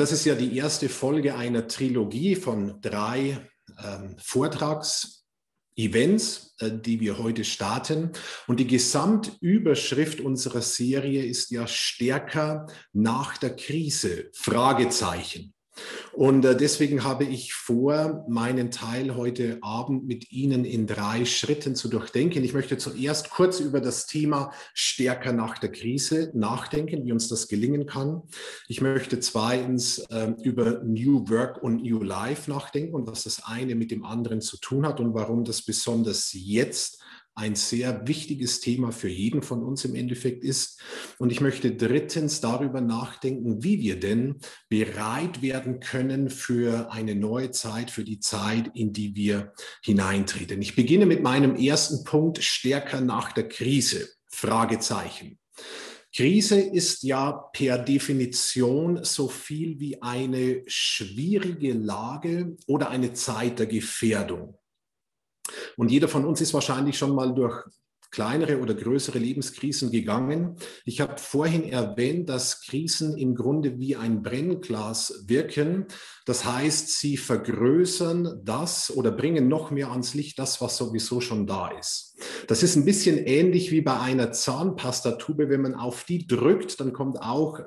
das ist ja die erste Folge einer Trilogie von drei ähm, Vortrags-Events, äh, die wir heute starten. Und die Gesamtüberschrift unserer Serie ist ja stärker nach der Krise? Fragezeichen. Und äh, deswegen habe ich vor, meinen Teil heute Abend mit Ihnen in drei Schritten zu durchdenken. Ich möchte zuerst kurz über das Thema stärker nach der Krise nachdenken, wie uns das gelingen kann. Ich möchte zweitens ähm, über New Work und New Life nachdenken und was das eine mit dem anderen zu tun hat und warum das besonders jetzt ein sehr wichtiges Thema für jeden von uns im Endeffekt ist. Und ich möchte drittens darüber nachdenken, wie wir denn bereit werden können für eine neue Zeit, für die Zeit, in die wir hineintreten. Ich beginne mit meinem ersten Punkt, stärker nach der Krise. Fragezeichen. Krise ist ja per Definition so viel wie eine schwierige Lage oder eine Zeit der Gefährdung. Und jeder von uns ist wahrscheinlich schon mal durch kleinere oder größere Lebenskrisen gegangen. Ich habe vorhin erwähnt, dass Krisen im Grunde wie ein Brennglas wirken. Das heißt, sie vergrößern das oder bringen noch mehr ans Licht das, was sowieso schon da ist. Das ist ein bisschen ähnlich wie bei einer Zahnpastatube. Wenn man auf die drückt, dann kommt auch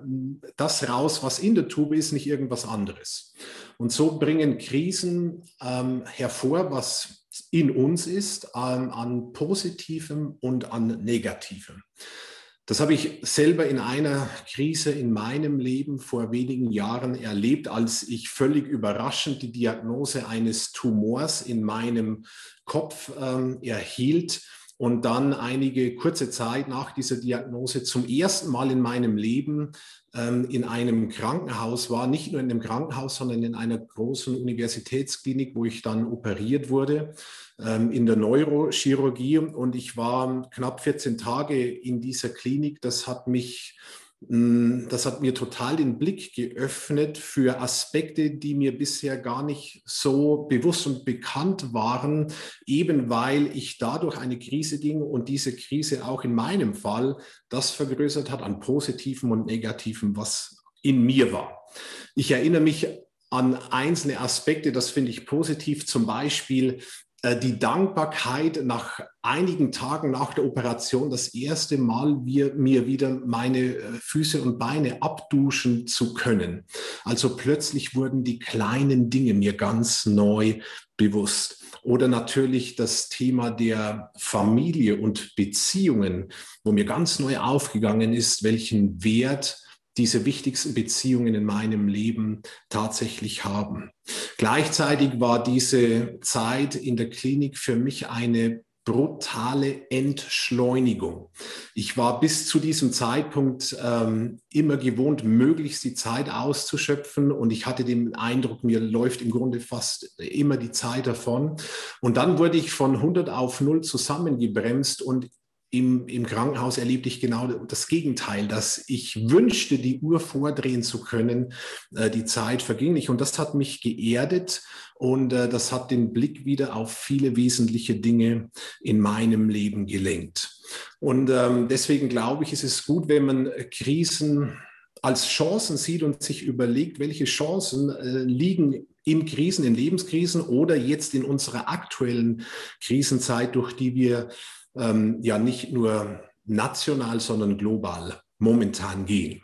das raus, was in der Tube ist, nicht irgendwas anderes. Und so bringen Krisen ähm, hervor, was in uns ist, an, an positivem und an negativem. Das habe ich selber in einer Krise in meinem Leben vor wenigen Jahren erlebt, als ich völlig überraschend die Diagnose eines Tumors in meinem Kopf ähm, erhielt und dann einige kurze Zeit nach dieser Diagnose zum ersten Mal in meinem Leben in einem Krankenhaus war, nicht nur in einem Krankenhaus, sondern in einer großen Universitätsklinik, wo ich dann operiert wurde ähm, in der Neurochirurgie. Und ich war knapp 14 Tage in dieser Klinik. Das hat mich das hat mir total den Blick geöffnet für Aspekte, die mir bisher gar nicht so bewusst und bekannt waren, eben weil ich dadurch eine Krise ging und diese Krise auch in meinem Fall das vergrößert hat an positiven und negativen, was in mir war. Ich erinnere mich an einzelne Aspekte, das finde ich positiv, zum Beispiel die Dankbarkeit nach einigen Tagen nach der Operation das erste Mal wir, mir wieder meine äh, Füße und Beine abduschen zu können. Also plötzlich wurden die kleinen Dinge mir ganz neu bewusst. Oder natürlich das Thema der Familie und Beziehungen, wo mir ganz neu aufgegangen ist, welchen Wert diese wichtigsten Beziehungen in meinem Leben tatsächlich haben. Gleichzeitig war diese Zeit in der Klinik für mich eine brutale Entschleunigung. Ich war bis zu diesem Zeitpunkt ähm, immer gewohnt, möglichst die Zeit auszuschöpfen und ich hatte den Eindruck, mir läuft im Grunde fast immer die Zeit davon. Und dann wurde ich von 100 auf 0 zusammengebremst und im, im Krankenhaus erlebte ich genau das Gegenteil, dass ich wünschte, die Uhr vordrehen zu können. Äh, die Zeit verging nicht und das hat mich geerdet und äh, das hat den Blick wieder auf viele wesentliche Dinge in meinem Leben gelenkt. Und ähm, deswegen glaube ich, ist es gut, wenn man Krisen als Chancen sieht und sich überlegt, welche Chancen äh, liegen in Krisen, in Lebenskrisen oder jetzt in unserer aktuellen Krisenzeit, durch die wir ähm, ja nicht nur national, sondern global momentan gehen.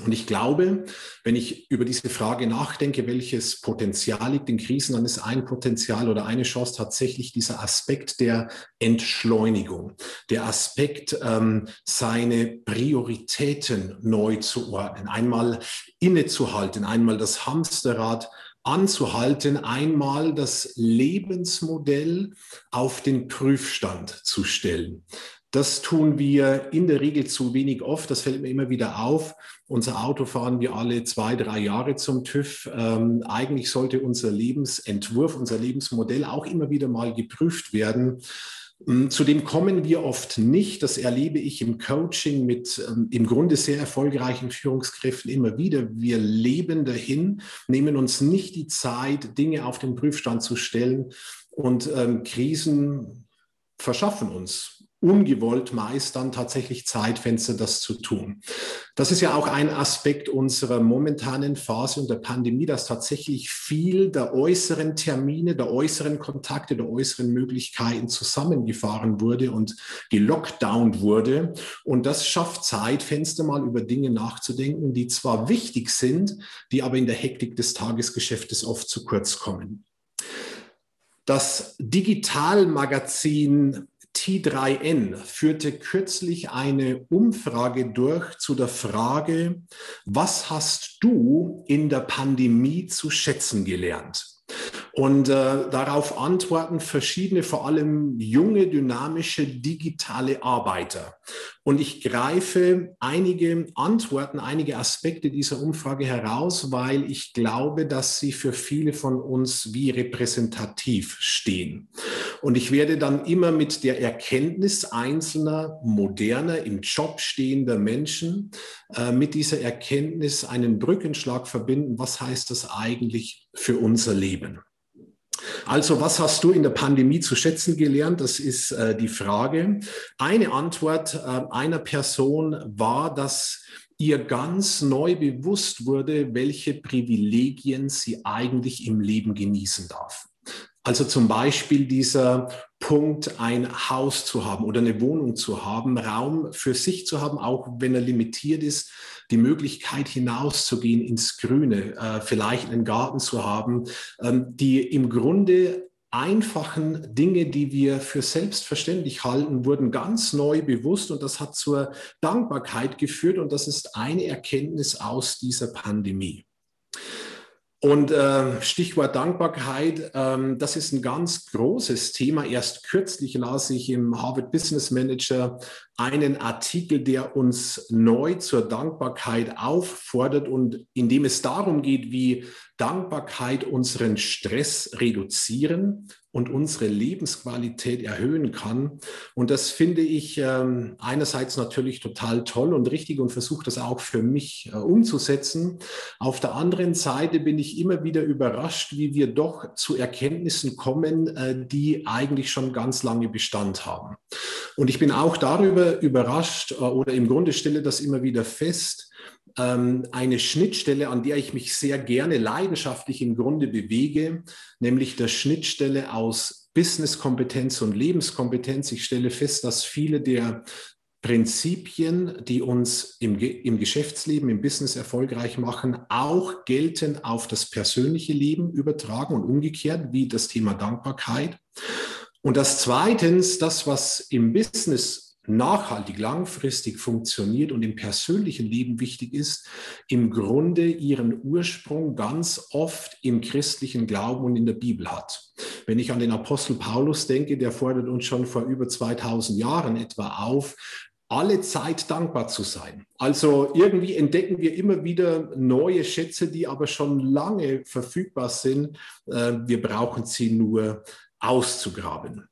Und ich glaube, wenn ich über diese Frage nachdenke, welches Potenzial liegt in Krisen, dann ist ein Potenzial oder eine Chance tatsächlich dieser Aspekt der Entschleunigung, der Aspekt, ähm, seine Prioritäten neu zu ordnen, einmal innezuhalten, einmal das Hamsterrad anzuhalten, einmal das Lebensmodell auf den Prüfstand zu stellen. Das tun wir in der Regel zu wenig oft. Das fällt mir immer wieder auf. Unser Auto fahren wir alle zwei, drei Jahre zum TÜV. Ähm, eigentlich sollte unser Lebensentwurf, unser Lebensmodell auch immer wieder mal geprüft werden. Mm, zu dem kommen wir oft nicht. Das erlebe ich im Coaching mit ähm, im Grunde sehr erfolgreichen Führungskräften immer wieder. Wir leben dahin, nehmen uns nicht die Zeit, Dinge auf den Prüfstand zu stellen und ähm, Krisen verschaffen uns ungewollt meist dann tatsächlich Zeitfenster, das zu tun. Das ist ja auch ein Aspekt unserer momentanen Phase und der Pandemie, dass tatsächlich viel der äußeren Termine, der äußeren Kontakte, der äußeren Möglichkeiten zusammengefahren wurde und gelockdownt wurde. Und das schafft Zeitfenster, mal über Dinge nachzudenken, die zwar wichtig sind, die aber in der Hektik des Tagesgeschäftes oft zu kurz kommen. Das Digitalmagazin T3N führte kürzlich eine Umfrage durch zu der Frage, was hast du in der Pandemie zu schätzen gelernt? Und äh, darauf antworten verschiedene, vor allem junge, dynamische, digitale Arbeiter. Und ich greife einige Antworten, einige Aspekte dieser Umfrage heraus, weil ich glaube, dass sie für viele von uns wie repräsentativ stehen. Und ich werde dann immer mit der Erkenntnis einzelner, moderner, im Job stehender Menschen, äh, mit dieser Erkenntnis einen Brückenschlag verbinden. Was heißt das eigentlich für unser Leben? Also, was hast du in der Pandemie zu schätzen gelernt? Das ist äh, die Frage. Eine Antwort äh, einer Person war, dass ihr ganz neu bewusst wurde, welche Privilegien sie eigentlich im Leben genießen darf. Also zum Beispiel dieser Punkt, ein Haus zu haben oder eine Wohnung zu haben, Raum für sich zu haben, auch wenn er limitiert ist, die Möglichkeit hinauszugehen ins Grüne, äh, vielleicht einen Garten zu haben, ähm, die im Grunde einfachen Dinge, die wir für selbstverständlich halten, wurden ganz neu bewusst und das hat zur Dankbarkeit geführt und das ist eine Erkenntnis aus dieser Pandemie. Und äh, Stichwort Dankbarkeit, ähm, das ist ein ganz großes Thema. Erst kürzlich las ich im Harvard Business Manager einen Artikel, der uns neu zur Dankbarkeit auffordert und in dem es darum geht, wie Dankbarkeit unseren Stress reduzieren und unsere Lebensqualität erhöhen kann. Und das finde ich ähm, einerseits natürlich total toll und richtig und versuche das auch für mich äh, umzusetzen. Auf der anderen Seite bin ich immer wieder überrascht, wie wir doch zu Erkenntnissen kommen, äh, die eigentlich schon ganz lange Bestand haben. Und ich bin auch darüber überrascht äh, oder im Grunde stelle das immer wieder fest, eine Schnittstelle, an der ich mich sehr gerne leidenschaftlich im Grunde bewege, nämlich der Schnittstelle aus Businesskompetenz und Lebenskompetenz. Ich stelle fest, dass viele der Prinzipien, die uns im, im Geschäftsleben, im Business erfolgreich machen, auch gelten auf das persönliche Leben übertragen und umgekehrt, wie das Thema Dankbarkeit. Und das zweitens, das, was im Business nachhaltig, langfristig funktioniert und im persönlichen Leben wichtig ist, im Grunde ihren Ursprung ganz oft im christlichen Glauben und in der Bibel hat. Wenn ich an den Apostel Paulus denke, der fordert uns schon vor über 2000 Jahren etwa auf, alle Zeit dankbar zu sein. Also irgendwie entdecken wir immer wieder neue Schätze, die aber schon lange verfügbar sind. Äh, wir brauchen sie nur auszugraben.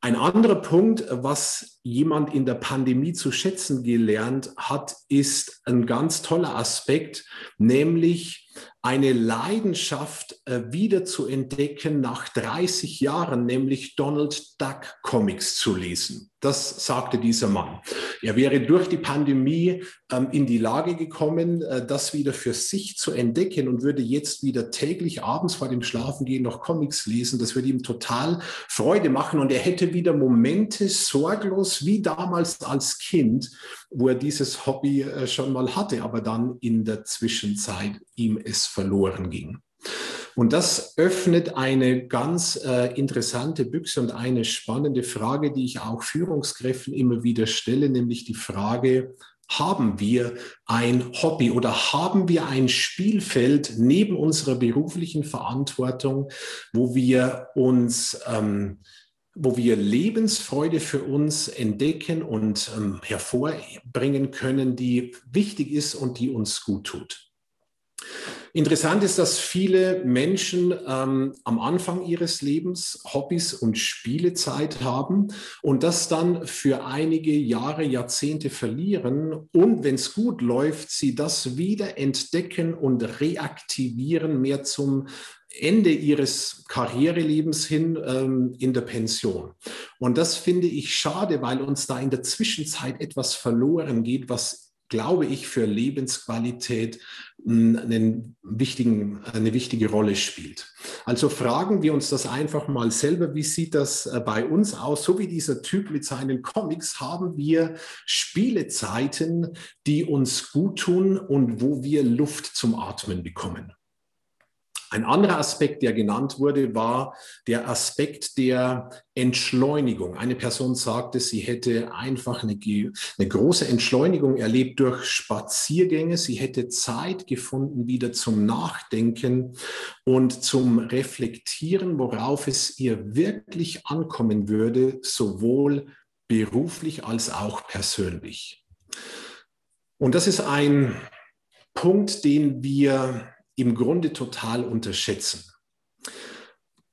Ein anderer Punkt, was jemand in der Pandemie zu schätzen gelernt hat, ist ein ganz toller Aspekt, nämlich eine Leidenschaft äh, wieder zu entdecken nach 30 Jahren, nämlich Donald Duck Comics zu lesen. Das sagte dieser Mann. Er wäre durch die Pandemie ähm, in die Lage gekommen, äh, das wieder für sich zu entdecken und würde jetzt wieder täglich abends vor dem Schlafengehen noch Comics lesen. Das würde ihm total Freude machen und er hätte wieder Momente sorglos wie damals als Kind, wo er dieses Hobby äh, schon mal hatte, aber dann in der Zwischenzeit ihm es verloren ging. Und das öffnet eine ganz äh, interessante Büchse und eine spannende Frage, die ich auch Führungskräften immer wieder stelle, nämlich die Frage, haben wir ein Hobby oder haben wir ein Spielfeld neben unserer beruflichen Verantwortung, wo wir uns ähm, wo wir Lebensfreude für uns entdecken und ähm, hervorbringen können, die wichtig ist und die uns gut tut. Interessant ist, dass viele Menschen ähm, am Anfang ihres Lebens Hobbys und Spielezeit haben und das dann für einige Jahre, Jahrzehnte verlieren und wenn es gut läuft, sie das wieder entdecken und reaktivieren, mehr zum Ende ihres Karrierelebens hin ähm, in der Pension. Und das finde ich schade, weil uns da in der Zwischenzeit etwas verloren geht, was glaube ich, für Lebensqualität hm, einen wichtigen, eine wichtige Rolle spielt. Also fragen wir uns das einfach mal selber, wie sieht das äh, bei uns aus? So wie dieser Typ mit seinen Comics haben wir Spielezeiten, die uns gut tun und wo wir Luft zum Atmen bekommen. Ein anderer Aspekt, der genannt wurde, war der Aspekt der Entschleunigung. Eine Person sagte, sie hätte einfach eine, eine, große Entschleunigung erlebt durch Spaziergänge. Sie hätte Zeit gefunden wieder zum Nachdenken und zum Reflektieren, worauf es ihr wirklich ankommen würde, sowohl beruflich als auch persönlich. Und das ist ein Punkt, den wir im Grunde total unterschätzen.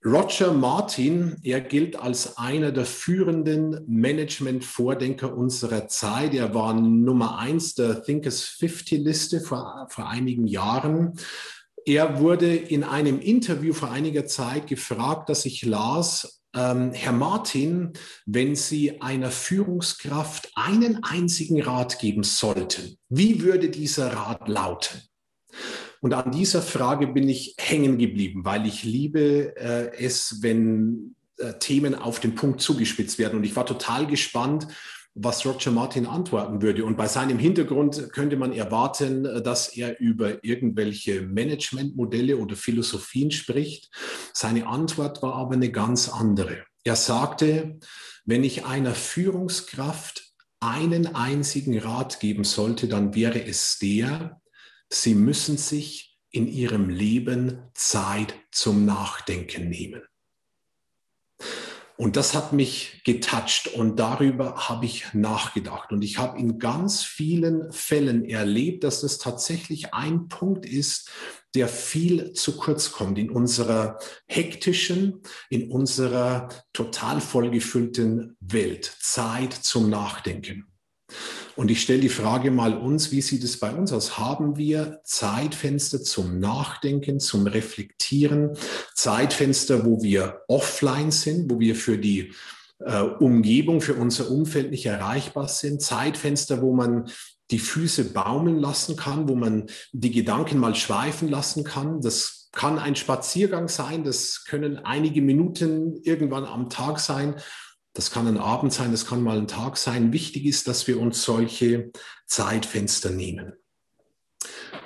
Roger Martin, er gilt als einer der führenden Management-Vordenker unserer Zeit. Er war Nummer eins der Thinkers 50-Liste vor, vor einigen Jahren. Er wurde in einem Interview vor einiger Zeit gefragt, dass ich las, ähm, Herr Martin, wenn Sie einer Führungskraft einen einzigen Rat geben sollten, wie würde dieser Rat lauten? Und an dieser Frage bin ich hängen geblieben, weil ich liebe äh, es, wenn äh, Themen auf den Punkt zugespitzt werden. Und ich war total gespannt, was Roger Martin antworten würde. Und bei seinem Hintergrund könnte man erwarten, äh, dass er über irgendwelche Managementmodelle oder Philosophien spricht. Seine Antwort war aber eine ganz andere. Er sagte, wenn ich einer Führungskraft einen einzigen Rat geben sollte, dann wäre es der, Sie müssen sich in ihrem Leben Zeit zum Nachdenken nehmen. Und das hat mich getoucht und darüber habe ich nachgedacht. Und ich habe in ganz vielen Fällen erlebt, dass das tatsächlich ein Punkt ist, der viel zu kurz kommt in unserer hektischen, in unserer total vollgefüllten Welt. Zeit zum Nachdenken. Und ich stelle die Frage mal uns, wie sieht es bei uns aus? Haben wir Zeitfenster zum Nachdenken, zum Reflektieren, Zeitfenster, wo wir offline sind, wo wir für die äh, Umgebung, für unser Umfeld nicht erreichbar sind, Zeitfenster, wo man die Füße baumeln lassen kann, wo man die Gedanken mal schweifen lassen kann. Das kann ein Spaziergang sein, das können einige Minuten irgendwann am Tag sein das kann ein Abend sein, das kann mal ein Tag sein. Wichtig ist, dass wir uns solche Zeitfenster nehmen.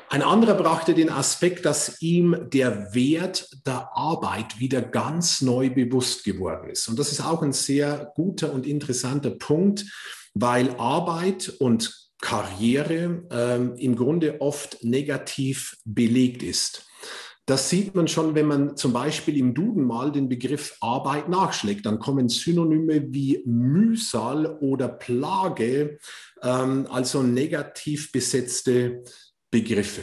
Ein anderer brachte den Aspekt, dass ihm der Wert der Arbeit wieder ganz neu bewusst geworden ist. Und das ist auch ein sehr guter und interessanter Punkt, weil Arbeit und Karriere ähm, im Grunde oft negativ belegt ist. Das sieht man schon, wenn man zum Beispiel im Duden mal den Begriff Arbeit nachschlägt. Dann kommen Synonyme wie Mühsal oder Plage, ähm, also negativ besetzte Begriffe.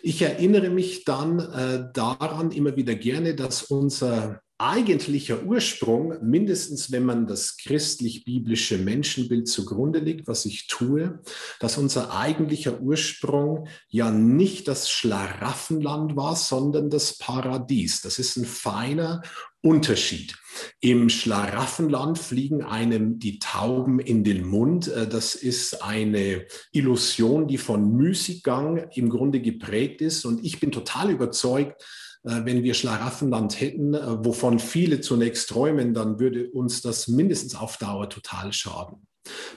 Ich erinnere mich dann äh, daran immer wieder gerne, dass unser eigentlicher Ursprung, mindestens wenn man das christlich-biblische Menschenbild zugrunde legt, was ich tue, dass unser eigentlicher Ursprung ja nicht das Schlaraffenland war, sondern das Paradies. Das ist ein feiner Unterschied. Im Schlaraffenland fliegen einem die Tauben in den Mund. Äh, das ist eine Illusion, die von Müßiggang im Grunde geprägt ist. Und ich bin total überzeugt, wenn wir Schlaraffenland hätten, äh, wovon viele zunächst träumen, dann würde uns das mindestens auf Dauer total schaden.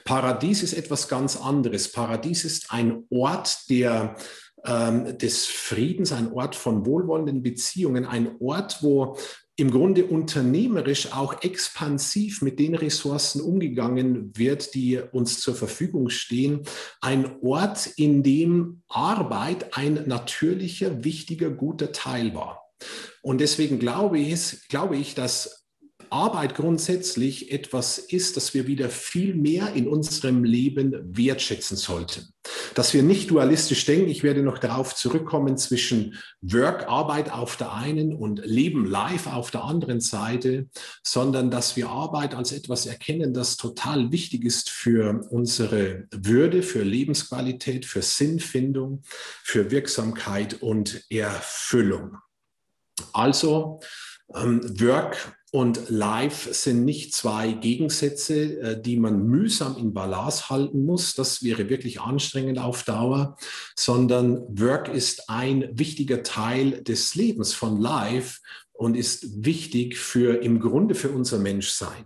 Paradies ist etwas ganz anderes. Paradies ist ein Ort der, ähm, des Friedens, ein Ort von wohlwollenden Beziehungen, ein Ort, wo im Grunde unternehmerisch auch expansiv mit den Ressourcen umgegangen wird, die uns zur Verfügung stehen. Ein Ort, in dem Arbeit ein natürlicher, wichtiger, guter Teil war. Und deswegen glaube ich, glaube ich, dass Arbeit grundsätzlich etwas ist, das wir wieder viel mehr in unserem Leben wertschätzen sollten. Dass wir nicht dualistisch denken, ich werde noch darauf zurückkommen, zwischen Work, Arbeit auf der einen und Leben live auf der anderen Seite, sondern dass wir Arbeit als etwas erkennen, das total wichtig ist für unsere Würde, für Lebensqualität, für Sinnfindung, für Wirksamkeit und Erfüllung. Also ähm, Work und Life sind nicht zwei Gegensätze, äh, die man mühsam in Balance halten muss. Das wäre wirklich anstrengend auf Dauer, sondern Work ist ein wichtiger Teil des Lebens von Life und ist wichtig für im Grunde für unser Menschsein.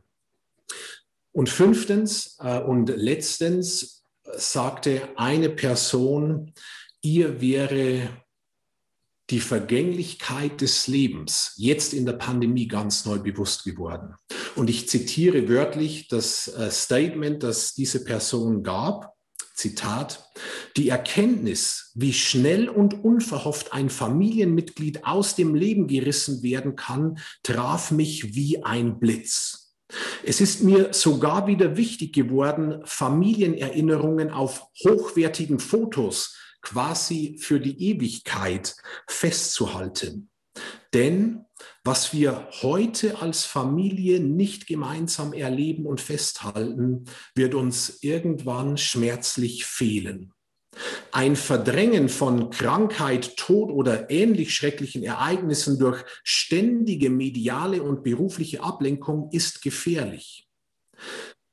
Und fünftens äh, und letztens sagte eine Person, ihr wäre die Vergänglichkeit des Lebens jetzt in der Pandemie ganz neu bewusst geworden. Und ich zitiere wörtlich das äh, Statement, das diese Person gab. Zitat, die Erkenntnis, wie schnell und unverhofft ein Familienmitglied aus dem Leben gerissen werden kann, traf mich wie ein Blitz. Es ist mir sogar wieder wichtig geworden, Familienerinnerungen auf hochwertigen Fotos quasi für die Ewigkeit festzuhalten. Denn was wir heute als Familie nicht gemeinsam erleben und festhalten, wird uns irgendwann schmerzlich fehlen. Ein Verdrängen von Krankheit, Tod oder ähnlich schrecklichen Ereignissen durch ständige mediale und berufliche Ablenkung ist gefährlich.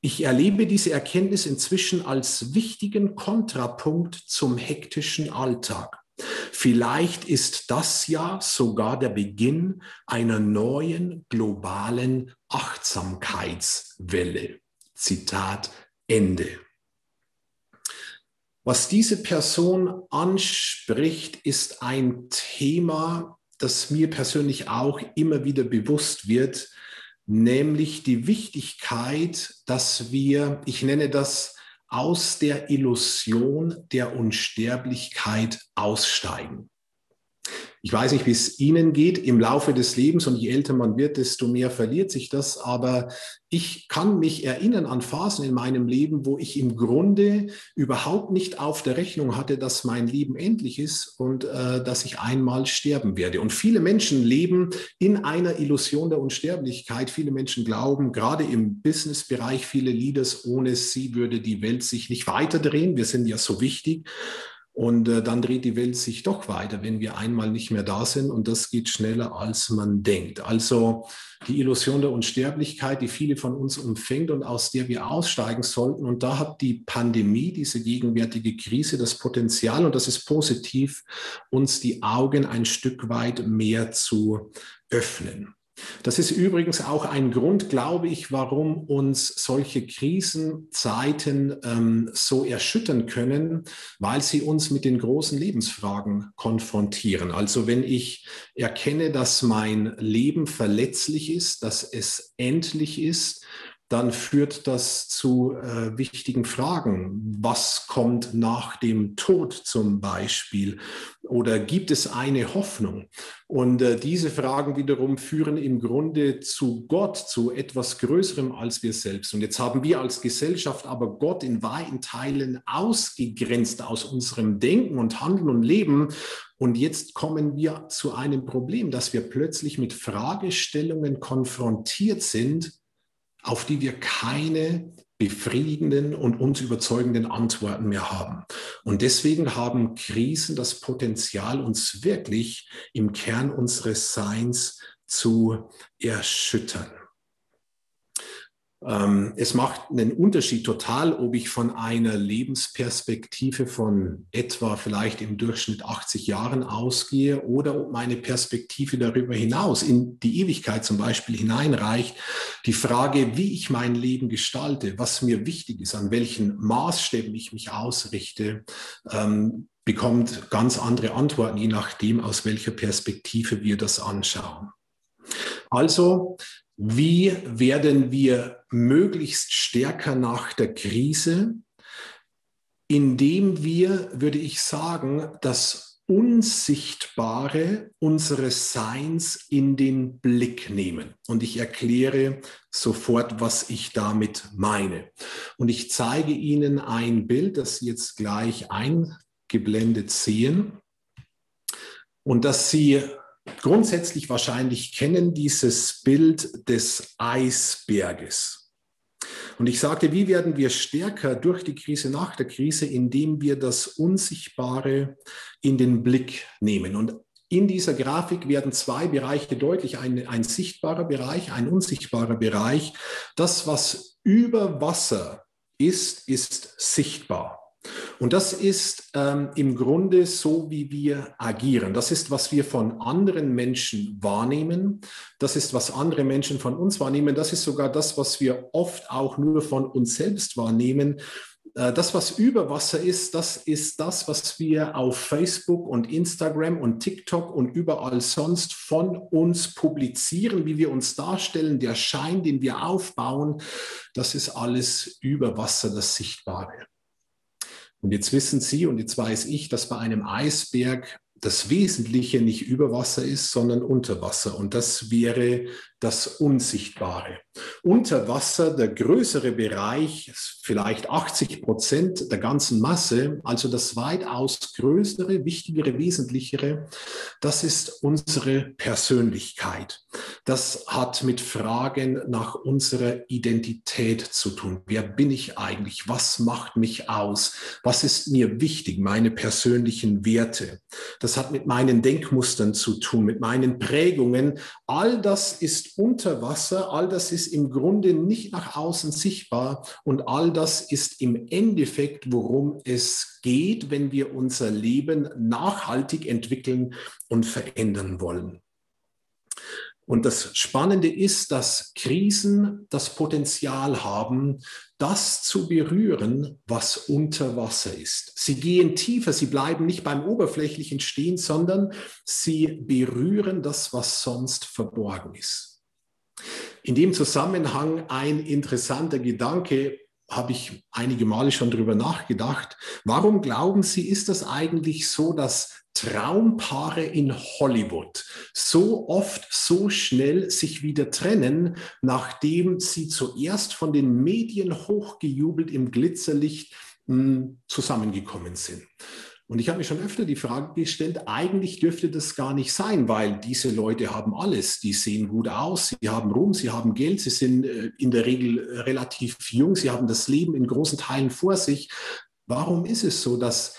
Ich erlebe diese Erkenntnis inzwischen als wichtigen Kontrapunkt zum hektischen Alltag. Vielleicht ist das ja sogar der Beginn einer neuen globalen Achtsamkeitswelle. Zitat Ende. Was diese Person anspricht, ist ein Thema, das mir persönlich auch immer wieder bewusst wird, nämlich die Wichtigkeit, dass wir, ich nenne das, aus der Illusion der Unsterblichkeit aussteigen. Ich weiß nicht, wie es Ihnen geht im Laufe des Lebens und je älter man wird, desto mehr verliert sich das. Aber ich kann mich erinnern an Phasen in meinem Leben, wo ich im Grunde überhaupt nicht auf der Rechnung hatte, dass mein Leben endlich ist und äh, dass ich einmal sterben werde. Und viele Menschen leben in einer Illusion der Unsterblichkeit. Viele Menschen glauben, gerade im Businessbereich, viele Leaders, ohne sie würde die Welt sich nicht weiterdrehen. Wir sind ja so wichtig. Und äh, dann dreht die Welt sich doch weiter, wenn wir einmal nicht mehr da sind. Und das geht schneller, als man denkt. Also die Illusion der Unsterblichkeit, die viele von uns umfängt und aus der wir aussteigen sollten. Und da hat die Pandemie, diese gegenwärtige Krise, das Potenzial, und das ist positiv, uns die Augen ein Stück weit mehr zu öffnen. Das ist übrigens auch ein Grund, glaube ich, warum uns solche Krisenzeiten ähm, so erschüttern können, weil sie uns mit den großen Lebensfragen konfrontieren. Also wenn ich erkenne, dass mein Leben verletzlich ist, dass es endlich ist, dann führt das zu äh, wichtigen Fragen. Was kommt nach dem Tod zum Beispiel? Oder gibt es eine Hoffnung? Und äh, diese Fragen wiederum führen im Grunde zu Gott, zu etwas Größerem als wir selbst. Und jetzt haben wir als Gesellschaft aber Gott in weiten Teilen ausgegrenzt aus unserem Denken und Handeln und Leben. Und jetzt kommen wir zu einem Problem, dass wir plötzlich mit Fragestellungen konfrontiert sind, auf die wir keine befriedigenden und uns überzeugenden Antworten mehr haben. Und deswegen haben Krisen das Potenzial, uns wirklich im Kern unseres Seins zu erschüttern. Ähm, es macht einen Unterschied total, ob ich von einer Lebensperspektive von etwa vielleicht im Durchschnitt 80 Jahren ausgehe oder ob meine Perspektive darüber hinaus in die Ewigkeit zum Beispiel hineinreicht. Die Frage, wie ich mein Leben gestalte, was mir wichtig ist, an welchen Maßstäben ich mich ausrichte, ähm, bekommt ganz andere Antworten, je nachdem, aus welcher Perspektive wir das anschauen. Also wie werden wir möglichst stärker nach der Krise, indem wir, würde ich sagen, das Unsichtbare unseres Seins in den Blick nehmen. Und ich erkläre sofort, was ich damit meine. Und ich zeige Ihnen ein Bild, das Sie jetzt gleich eingeblendet sehen und das Sie grundsätzlich wahrscheinlich kennen dieses Bild des Eisberges. Und ich sagte, wie werden wir stärker durch die Krise, nach der Krise, indem wir das Unsichtbare in den Blick nehmen. Und in dieser Grafik werden zwei Bereiche deutlich, ein, ein sichtbarer Bereich, ein unsichtbarer Bereich. Das, was über Wasser ist, ist sichtbar. Und das ist ähm, im Grunde so, wie wir agieren. Das ist, was wir von anderen Menschen wahrnehmen. Das ist, was andere Menschen von uns wahrnehmen. Das ist sogar das, was wir oft auch nur von uns selbst wahrnehmen. Äh, das, was über Wasser ist, das ist das, was wir auf Facebook und Instagram und TikTok und überall sonst von uns publizieren, wie wir uns darstellen, der Schein, den wir aufbauen, das ist alles über Wasser das Sichtbare. Und jetzt wissen Sie und jetzt weiß ich, dass bei einem Eisberg das Wesentliche nicht über Wasser ist, sondern unter Wasser. Und das wäre das Unsichtbare. Unter Wasser der größere Bereich, vielleicht 80 Prozent der ganzen Masse, also das weitaus größere, wichtigere, wesentlichere, das ist unsere Persönlichkeit. Das hat mit Fragen nach unserer Identität zu tun. Wer bin ich eigentlich? Was macht mich aus? Was ist mir wichtig? Meine persönlichen Werte. Das hat mit meinen Denkmustern zu tun, mit meinen Prägungen. All das ist unter Wasser, all das ist im Grunde nicht nach außen sichtbar und all das ist im Endeffekt, worum es geht, wenn wir unser Leben nachhaltig entwickeln und verändern wollen. Und das Spannende ist, dass Krisen das Potenzial haben, das zu berühren, was unter Wasser ist. Sie gehen tiefer, sie bleiben nicht beim Oberflächlichen stehen, sondern sie berühren das, was sonst verborgen ist. In dem Zusammenhang ein interessanter Gedanke, habe ich einige Male schon darüber nachgedacht. Warum glauben Sie, ist das eigentlich so, dass Traumpaare in Hollywood so oft so schnell sich wieder trennen, nachdem sie zuerst von den Medien hochgejubelt im Glitzerlicht mh, hm, zusammengekommen sind? Und ich habe mir schon öfter die Frage gestellt, eigentlich dürfte das gar nicht sein, weil diese Leute haben alles. Die sehen gut aus, sie haben Ruhm, sie haben Geld, sie sind äh, in der Regel relativ jung, sie haben das Leben in großen Teilen vor sich. Warum ist es so, dass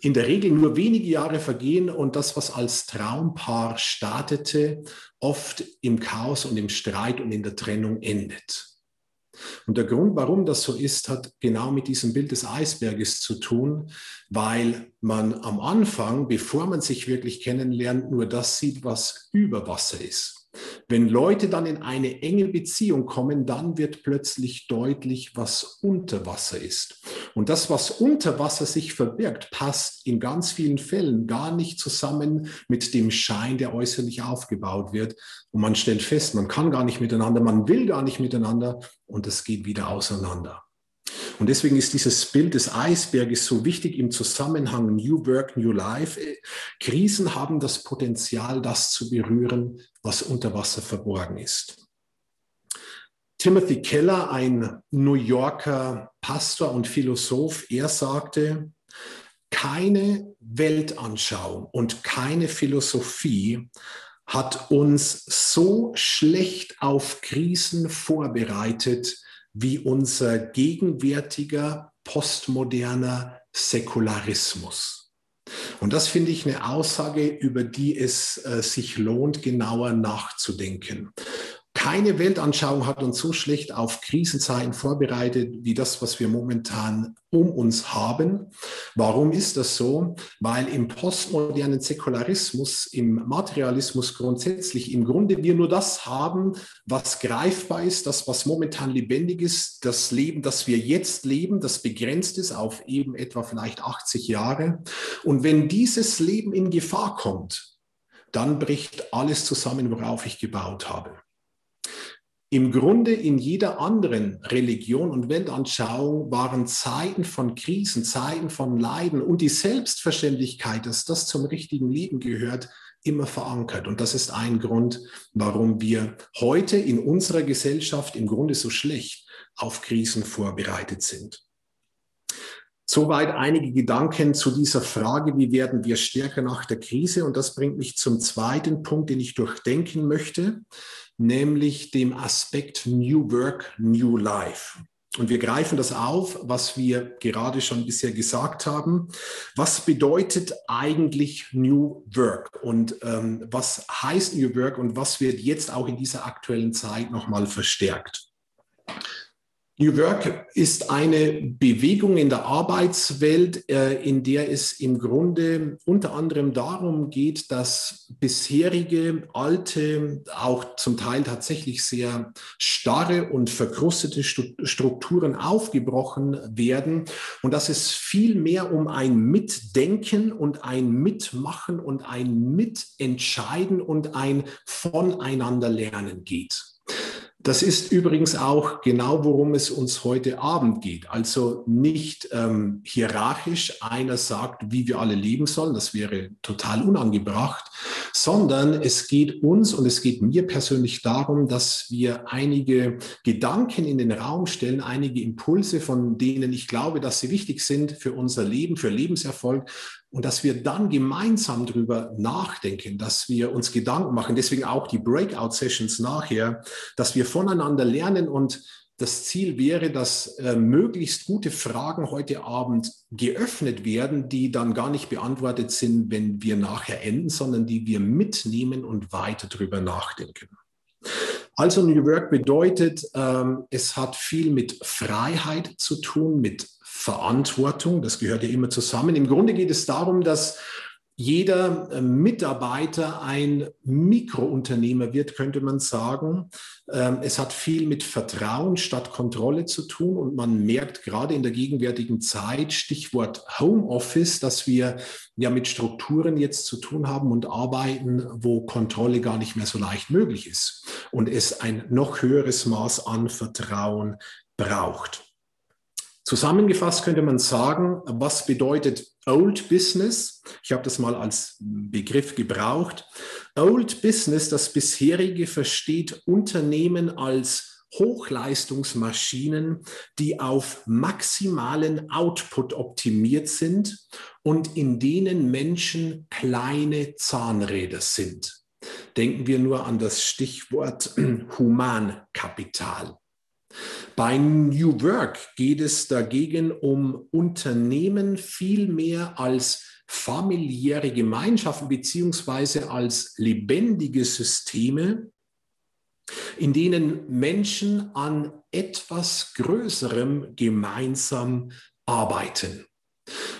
in der Regel nur wenige Jahre vergehen und das, was als Traumpaar startete, oft im Chaos und im Streit und in der Trennung endet? Und der Grund, warum das so ist, hat genau mit diesem Bild des Eisberges zu tun, weil man am Anfang, bevor man sich wirklich kennenlernt, nur das sieht, was über Wasser ist. Wenn Leute dann in eine enge Beziehung kommen, dann wird plötzlich deutlich, was unter Wasser ist. Und das, was unter Wasser sich verbirgt, passt in ganz vielen Fällen gar nicht zusammen mit dem Schein, der äußerlich aufgebaut wird. Und man stellt fest, man kann gar nicht miteinander, man will gar nicht miteinander und es geht wieder auseinander. Und deswegen ist dieses Bild des Eisberges so wichtig im Zusammenhang New Work, New Life. Krisen haben das Potenzial, das zu berühren, was unter Wasser verborgen ist. Timothy Keller, ein New Yorker Pastor und Philosoph, er sagte, keine Weltanschauung und keine Philosophie hat uns so schlecht auf Krisen vorbereitet wie unser gegenwärtiger postmoderner Säkularismus. Und das finde ich eine Aussage, über die es äh, sich lohnt, genauer nachzudenken. Keine Weltanschauung hat uns so schlecht auf Krisenzeiten vorbereitet wie das, was wir momentan um uns haben. Warum ist das so? Weil im postmodernen Säkularismus, im Materialismus grundsätzlich im Grunde wir nur das haben, was greifbar ist, das, was momentan lebendig ist, das Leben, das wir jetzt leben, das begrenzt ist auf eben etwa vielleicht 80 Jahre. Und wenn dieses Leben in Gefahr kommt, dann bricht alles zusammen, worauf ich gebaut habe im Grunde in jeder anderen Religion und Weltanschauung waren Zeiten von Krisen, Zeiten von Leiden und die Selbstverständlichkeit, dass das zum richtigen Leben gehört, immer verankert. Und das ist ein Grund, warum wir heute in unserer Gesellschaft im Grunde so schlecht auf Krisen vorbereitet sind. Soweit einige Gedanken zu dieser Frage, wie werden wir stärker nach der Krise? Und das bringt mich zum zweiten Punkt, den ich durchdenken möchte nämlich dem Aspekt New Work, New Life. Und wir greifen das auf, was wir gerade schon bisher gesagt haben. Was bedeutet eigentlich New Work und ähm, was heißt New Work und was wird jetzt auch in dieser aktuellen Zeit nochmal verstärkt? New Work ist eine Bewegung in der Arbeitswelt, äh, in der es im Grunde unter anderem darum geht, dass bisherige, alte, auch zum Teil tatsächlich sehr starre und verkrustete Strukturen aufgebrochen werden und dass es viel mehr um ein Mitdenken und ein Mitmachen und ein Mitentscheiden und ein Voneinanderlernen geht. Das ist übrigens auch genau, worum es uns heute Abend geht. Also nicht ähm, hierarchisch, einer sagt, wie wir alle leben sollen, das wäre total unangebracht, sondern es geht uns und es geht mir persönlich darum, dass wir einige Gedanken in den Raum stellen, einige Impulse, von denen ich glaube, dass sie wichtig sind für unser Leben, für Lebenserfolg, und dass wir dann gemeinsam darüber nachdenken, dass wir uns Gedanken machen, deswegen auch die Breakout-Sessions nachher, dass wir voneinander lernen und das Ziel wäre, dass äh, möglichst gute Fragen heute Abend geöffnet werden, die dann gar nicht beantwortet sind, wenn wir nachher enden, sondern die wir mitnehmen und weiter darüber nachdenken. Also New Work bedeutet, ähm, es hat viel mit Freiheit zu tun, mit Verantwortung. Das gehört ja immer zusammen. Im Grunde geht es darum, dass jeder äh, Mitarbeiter ein Mikrounternehmer wird, könnte man sagen. Ähm, es hat viel mit Vertrauen statt Kontrolle zu tun und man merkt gerade in der gegenwärtigen Zeit, Stichwort Homeoffice, dass wir ja mit Strukturen jetzt zu tun haben und arbeiten, wo Kontrolle gar nicht mehr so leicht möglich ist und es ein noch höheres Maß an Vertrauen braucht. Zusammengefasst könnte man sagen, was bedeutet Old Business? Ich habe das mal als Begriff gebraucht. Old Business, das bisherige, versteht Unternehmen als Hochleistungsmaschinen, die auf maximalen Output optimiert sind und in denen Menschen kleine Zahnräder sind. Denken wir nur an das Stichwort Humankapital. Bei New Work geht es dagegen um Unternehmen viel mehr als familiäre Gemeinschaften beziehungsweise als lebendige Systeme, in denen Menschen an etwas Größerem gemeinsam arbeiten.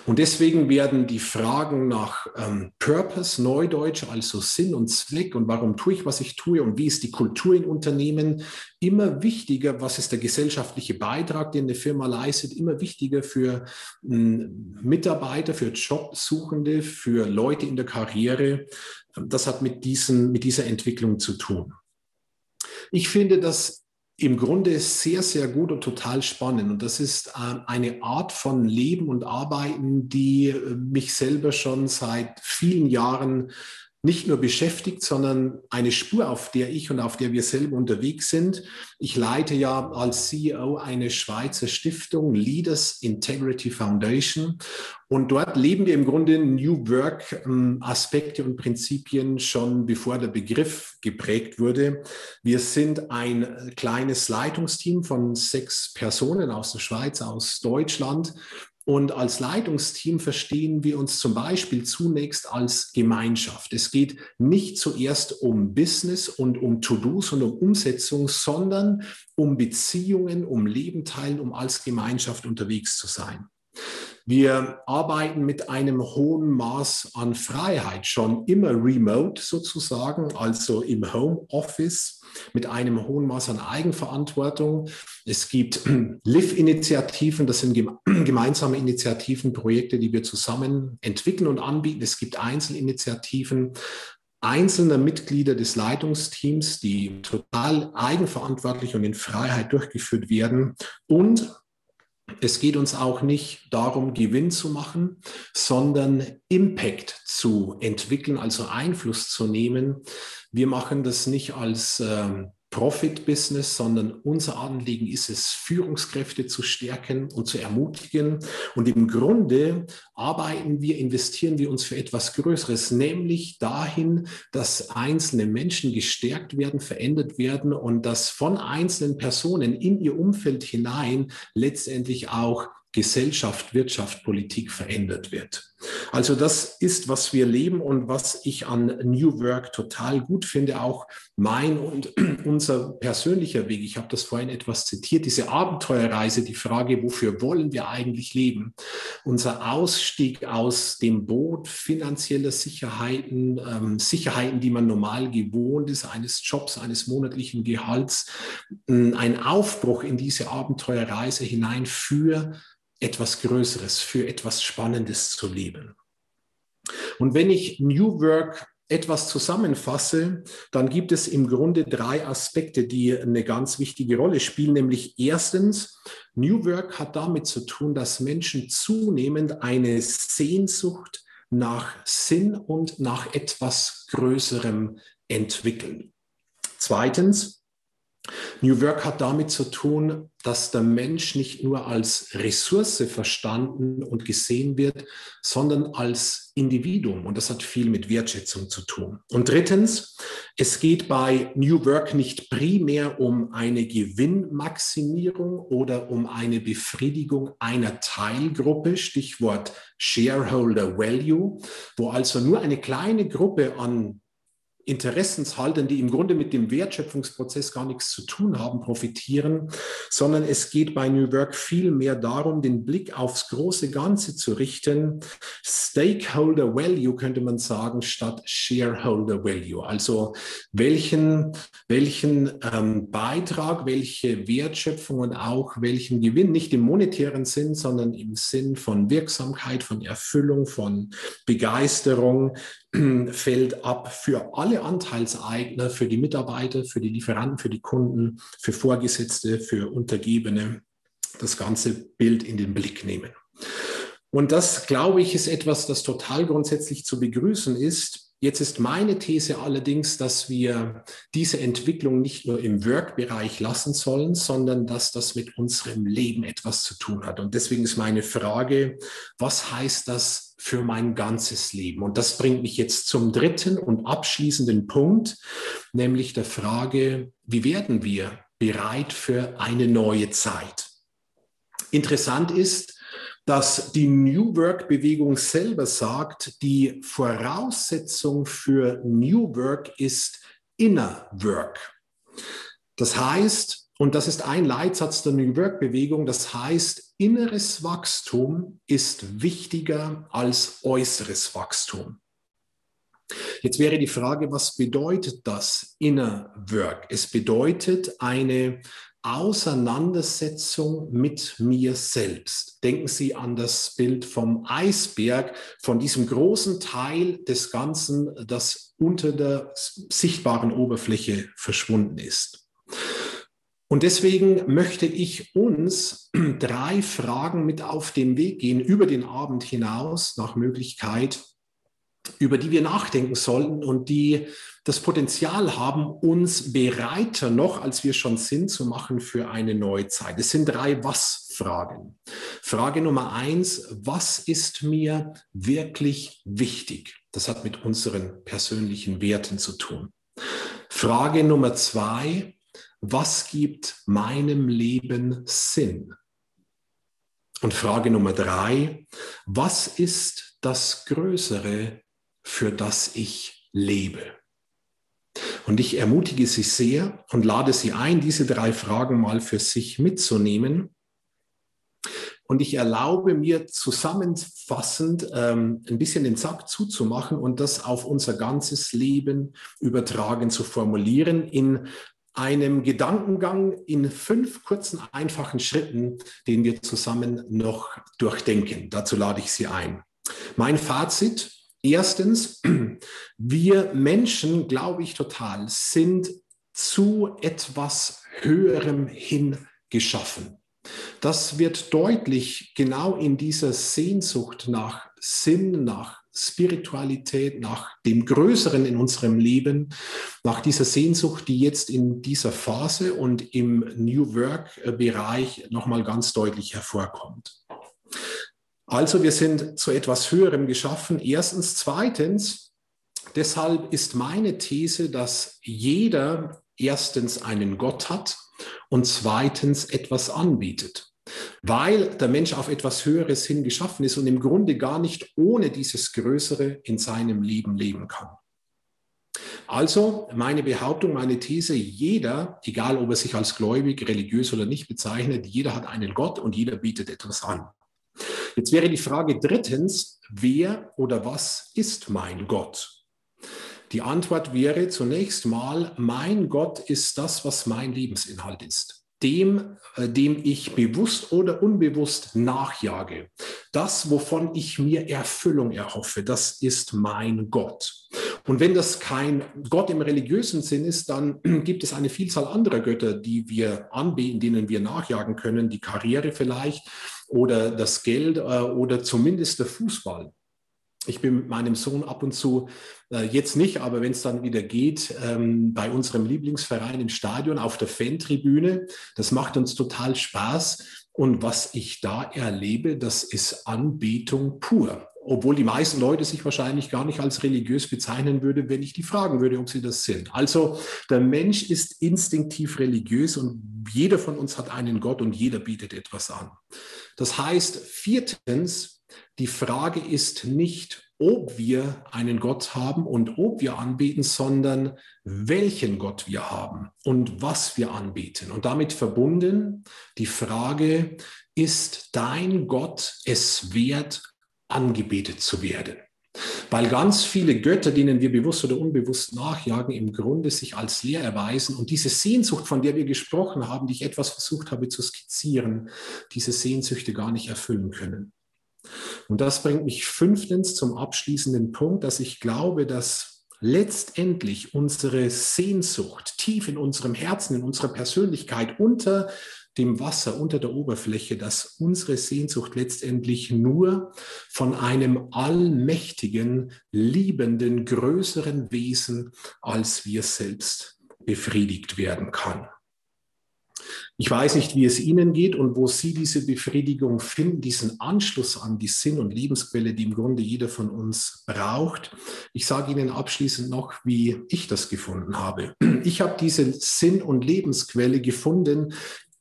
Und deswegen werden die Fragen nach ähm, Purpose, Neudeutsch, also Sinn und Zweck und warum tue ich, was ich tue und wie ist die Kultur in Unternehmen immer wichtiger, was ist der gesellschaftliche Beitrag, den eine Firma leistet, immer wichtiger für äh, Mitarbeiter, für Jobsuchende, für Leute in der Karriere. Das hat mit, diesen, mit dieser Entwicklung zu tun. Ich finde, dass im Grunde sehr, sehr gut und total spannend. Und das ist äh, eine Art von Leben und Arbeiten, die äh, mich selber schon seit vielen Jahren nicht nur beschäftigt, sondern eine Spur, auf der ich und auf der wir selber unterwegs sind. Ich leite ja als CEO eine Schweizer Stiftung, Leaders Integrity Foundation. Und dort leben wir im Grunde New Work ähm, Aspekte und Prinzipien schon bevor der Begriff geprägt wurde. Wir sind ein kleines Leitungsteam von sechs Personen aus der Schweiz, aus Deutschland. Und als Leitungsteam verstehen wir uns zum Beispiel zunächst als Gemeinschaft. Es geht nicht zuerst um Business und um To-Dos und um Umsetzung, sondern um Beziehungen, um Leben teilen, um als Gemeinschaft unterwegs zu sein. Wir arbeiten mit einem hohen Maß an Freiheit, schon immer remote sozusagen, also im Homeoffice mit einem hohen Maß an Eigenverantwortung. Es gibt LIV-Initiativen, das sind gemeinsame Initiativen, Projekte, die wir zusammen entwickeln und anbieten. Es gibt Einzelinitiativen einzelner Mitglieder des Leitungsteams, die total eigenverantwortlich und in Freiheit durchgeführt werden. Und es geht uns auch nicht darum, Gewinn zu machen, sondern Impact zu entwickeln, also Einfluss zu nehmen. Wir machen das nicht als äh, Profit-Business, sondern unser Anliegen ist es, Führungskräfte zu stärken und zu ermutigen. Und im Grunde arbeiten wir, investieren wir uns für etwas Größeres, nämlich dahin, dass einzelne Menschen gestärkt werden, verändert werden und dass von einzelnen Personen in ihr Umfeld hinein letztendlich auch Gesellschaft, Wirtschaft, Politik verändert wird. Also das ist, was wir leben und was ich an New Work total gut finde, auch mein und unser persönlicher Weg. Ich habe das vorhin etwas zitiert, diese Abenteuerreise, die Frage, wofür wollen wir eigentlich leben? Unser Ausstieg aus dem Boot finanzieller Sicherheiten, ähm, Sicherheiten, die man normal gewohnt ist, eines Jobs, eines monatlichen Gehalts, ein Aufbruch in diese Abenteuerreise hinein für etwas Größeres, für etwas Spannendes zu leben. Und wenn ich New Work etwas zusammenfasse, dann gibt es im Grunde drei Aspekte, die eine ganz wichtige Rolle spielen. Nämlich erstens, New Work hat damit zu tun, dass Menschen zunehmend eine Sehnsucht nach Sinn und nach etwas Größerem entwickeln. Zweitens, New Work hat damit zu tun, dass der Mensch nicht nur als Ressource verstanden und gesehen wird, sondern als Individuum. Und das hat viel mit Wertschätzung zu tun. Und drittens, es geht bei New Work nicht primär um eine Gewinnmaximierung oder um eine Befriedigung einer Teilgruppe, Stichwort Shareholder Value, wo also nur eine kleine Gruppe an Interessenshaltern, die im Grunde mit dem Wertschöpfungsprozess gar nichts zu tun haben, profitieren, sondern es geht bei New Work viel mehr darum, den Blick aufs große Ganze zu richten. Stakeholder Value könnte man sagen, statt Shareholder Value. Also welchen, welchen ähm, Beitrag, welche Wertschöpfung und auch welchen Gewinn, nicht im monetären Sinn, sondern im Sinn von Wirksamkeit, von Erfüllung, von Begeisterung, fällt ab für alle Anteilseigner, für die Mitarbeiter, für die Lieferanten, für die Kunden, für Vorgesetzte, für Untergebene, das ganze Bild in den Blick nehmen. Und das, glaube ich, ist etwas, das total grundsätzlich zu begrüßen ist. Jetzt ist meine These allerdings, dass wir diese Entwicklung nicht nur im Work-Bereich lassen sollen, sondern dass das mit unserem Leben etwas zu tun hat. Und deswegen ist meine Frage, was heißt das für mein ganzes Leben. Und das bringt mich jetzt zum dritten und abschließenden Punkt, nämlich der Frage, wie werden wir bereit für eine neue Zeit? Interessant ist, dass die New Work-Bewegung selber sagt, die Voraussetzung für New Work ist Inner Work. Das heißt, und das ist ein Leitsatz der New Work-Bewegung. Das heißt, inneres Wachstum ist wichtiger als äußeres Wachstum. Jetzt wäre die Frage, was bedeutet das Inner Work? Es bedeutet eine Auseinandersetzung mit mir selbst. Denken Sie an das Bild vom Eisberg, von diesem großen Teil des Ganzen, das unter der sichtbaren Oberfläche verschwunden ist. Und deswegen möchte ich uns drei Fragen mit auf den Weg gehen, über den Abend hinaus, nach Möglichkeit, über die wir nachdenken sollten und die das Potenzial haben, uns bereiter noch, als wir schon sind, zu machen für eine neue Zeit. Es sind drei Was-Fragen. Frage Nummer eins, was ist mir wirklich wichtig? Das hat mit unseren persönlichen Werten zu tun. Frage Nummer zwei, was gibt meinem Leben Sinn? Und Frage Nummer drei, was ist das Größere, für das ich lebe? Und ich ermutige Sie sehr und lade Sie ein, diese drei Fragen mal für sich mitzunehmen. Und ich erlaube mir zusammenfassend ähm, ein bisschen den Sack zuzumachen und das auf unser ganzes Leben übertragen zu formulieren in einem Gedankengang in fünf kurzen, einfachen Schritten, den wir zusammen noch durchdenken. Dazu lade ich Sie ein. Mein Fazit. Erstens, wir Menschen, glaube ich total, sind zu etwas Höherem hin geschaffen. Das wird deutlich genau in dieser Sehnsucht nach Sinn, nach Spiritualität, nach dem Größeren in unserem Leben, nach dieser Sehnsucht, die jetzt in dieser Phase und im New Work-Bereich nochmal ganz deutlich hervorkommt. Also wir sind zu etwas Höherem geschaffen. Erstens. Zweitens, deshalb ist meine These, dass jeder erstens einen Gott hat und zweitens etwas anbietet weil der Mensch auf etwas Höheres hin geschaffen ist und im Grunde gar nicht ohne dieses Größere in seinem Leben leben kann. Also meine Behauptung, meine These, jeder, egal ob er sich als gläubig, religiös oder nicht bezeichnet, jeder hat einen Gott und jeder bietet etwas an. Jetzt wäre die Frage drittens, wer oder was ist mein Gott? Die Antwort wäre zunächst mal, mein Gott ist das, was mein Lebensinhalt ist dem, äh, dem ich bewusst oder unbewusst nachjage. Das, wovon ich mir Erfüllung erhoffe, das ist mein Gott. Und wenn das kein Gott im religiösen Sinn ist, dann gibt es eine Vielzahl anderer Götter, die wir anbeten, denen wir nachjagen können, die Karriere vielleicht oder das Geld äh, oder zumindest der Fußball. Ich bin mit meinem Sohn ab und zu, äh, jetzt nicht, aber wenn es dann wieder geht, ähm, bei unserem Lieblingsverein im Stadion auf der Fantribüne. Das macht uns total Spaß. Und was ich da erlebe, das ist Anbetung pur. Obwohl die meisten Leute sich wahrscheinlich gar nicht als religiös bezeichnen würden, wenn ich die fragen würde, ob sie das sind. Also der Mensch ist instinktiv religiös und jeder von uns hat einen Gott und jeder bietet etwas an. Das heißt, viertens, die Frage ist nicht, ob wir einen Gott haben und ob wir anbeten, sondern welchen Gott wir haben und was wir anbeten. Und damit verbunden die Frage, ist dein Gott es wert, angebetet zu werden? Weil ganz viele Götter, denen wir bewusst oder unbewusst nachjagen, im Grunde sich als leer erweisen. Und diese Sehnsucht, von der wir gesprochen haben, die ich etwas versucht habe zu skizzieren, diese Sehnsüchte gar nicht erfüllen können. Und das bringt mich fünftens zum abschließenden Punkt, dass ich glaube, dass letztendlich unsere Sehnsucht tief in unserem Herzen, in unserer Persönlichkeit unter dem Wasser, unter der Oberfläche, dass unsere Sehnsucht letztendlich nur von einem allmächtigen, liebenden, größeren Wesen als wir selbst befriedigt werden kann. Ich weiß nicht, wie es Ihnen geht und wo Sie diese Befriedigung finden, diesen Anschluss an die Sinn- und Lebensquelle, die im Grunde jeder von uns braucht. Ich sage Ihnen abschließend noch, wie ich das gefunden habe. Ich habe diese Sinn- und Lebensquelle gefunden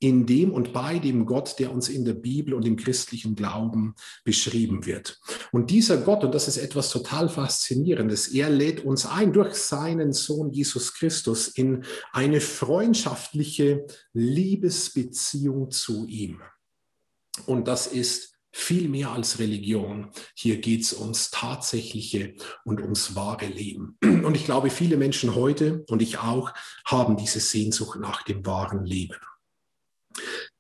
in dem und bei dem Gott, der uns in der Bibel und im christlichen Glauben beschrieben wird. Und dieser Gott, und das ist etwas total Faszinierendes, er lädt uns ein durch seinen Sohn Jesus Christus in eine freundschaftliche Liebesbeziehung zu ihm. Und das ist viel mehr als Religion. Hier geht es ums tatsächliche und ums wahre Leben. Und ich glaube, viele Menschen heute und ich auch haben diese Sehnsucht nach dem wahren Leben.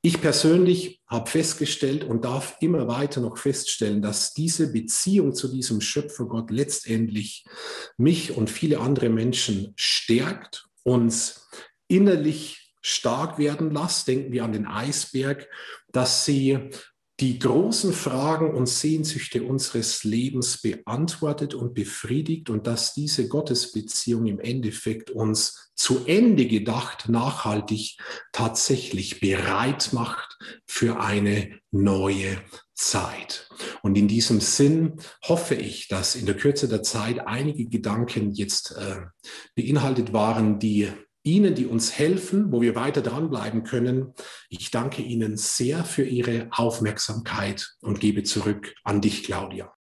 Ich persönlich habe festgestellt und darf immer weiter noch feststellen, dass diese Beziehung zu diesem Schöpfergott letztendlich mich und viele andere Menschen stärkt, uns innerlich stark werden lässt. Denken wir an den Eisberg, dass sie die großen Fragen und Sehnsüchte unseres Lebens beantwortet und befriedigt und dass diese Gottesbeziehung im Endeffekt uns zu Ende gedacht nachhaltig tatsächlich bereit macht für eine neue Zeit. Und in diesem Sinn hoffe ich, dass in der Kürze der Zeit einige Gedanken jetzt äh, beinhaltet waren, die Ihnen, die uns helfen, wo wir weiter dranbleiben können. Ich danke Ihnen sehr für Ihre Aufmerksamkeit und gebe zurück an dich, Claudia.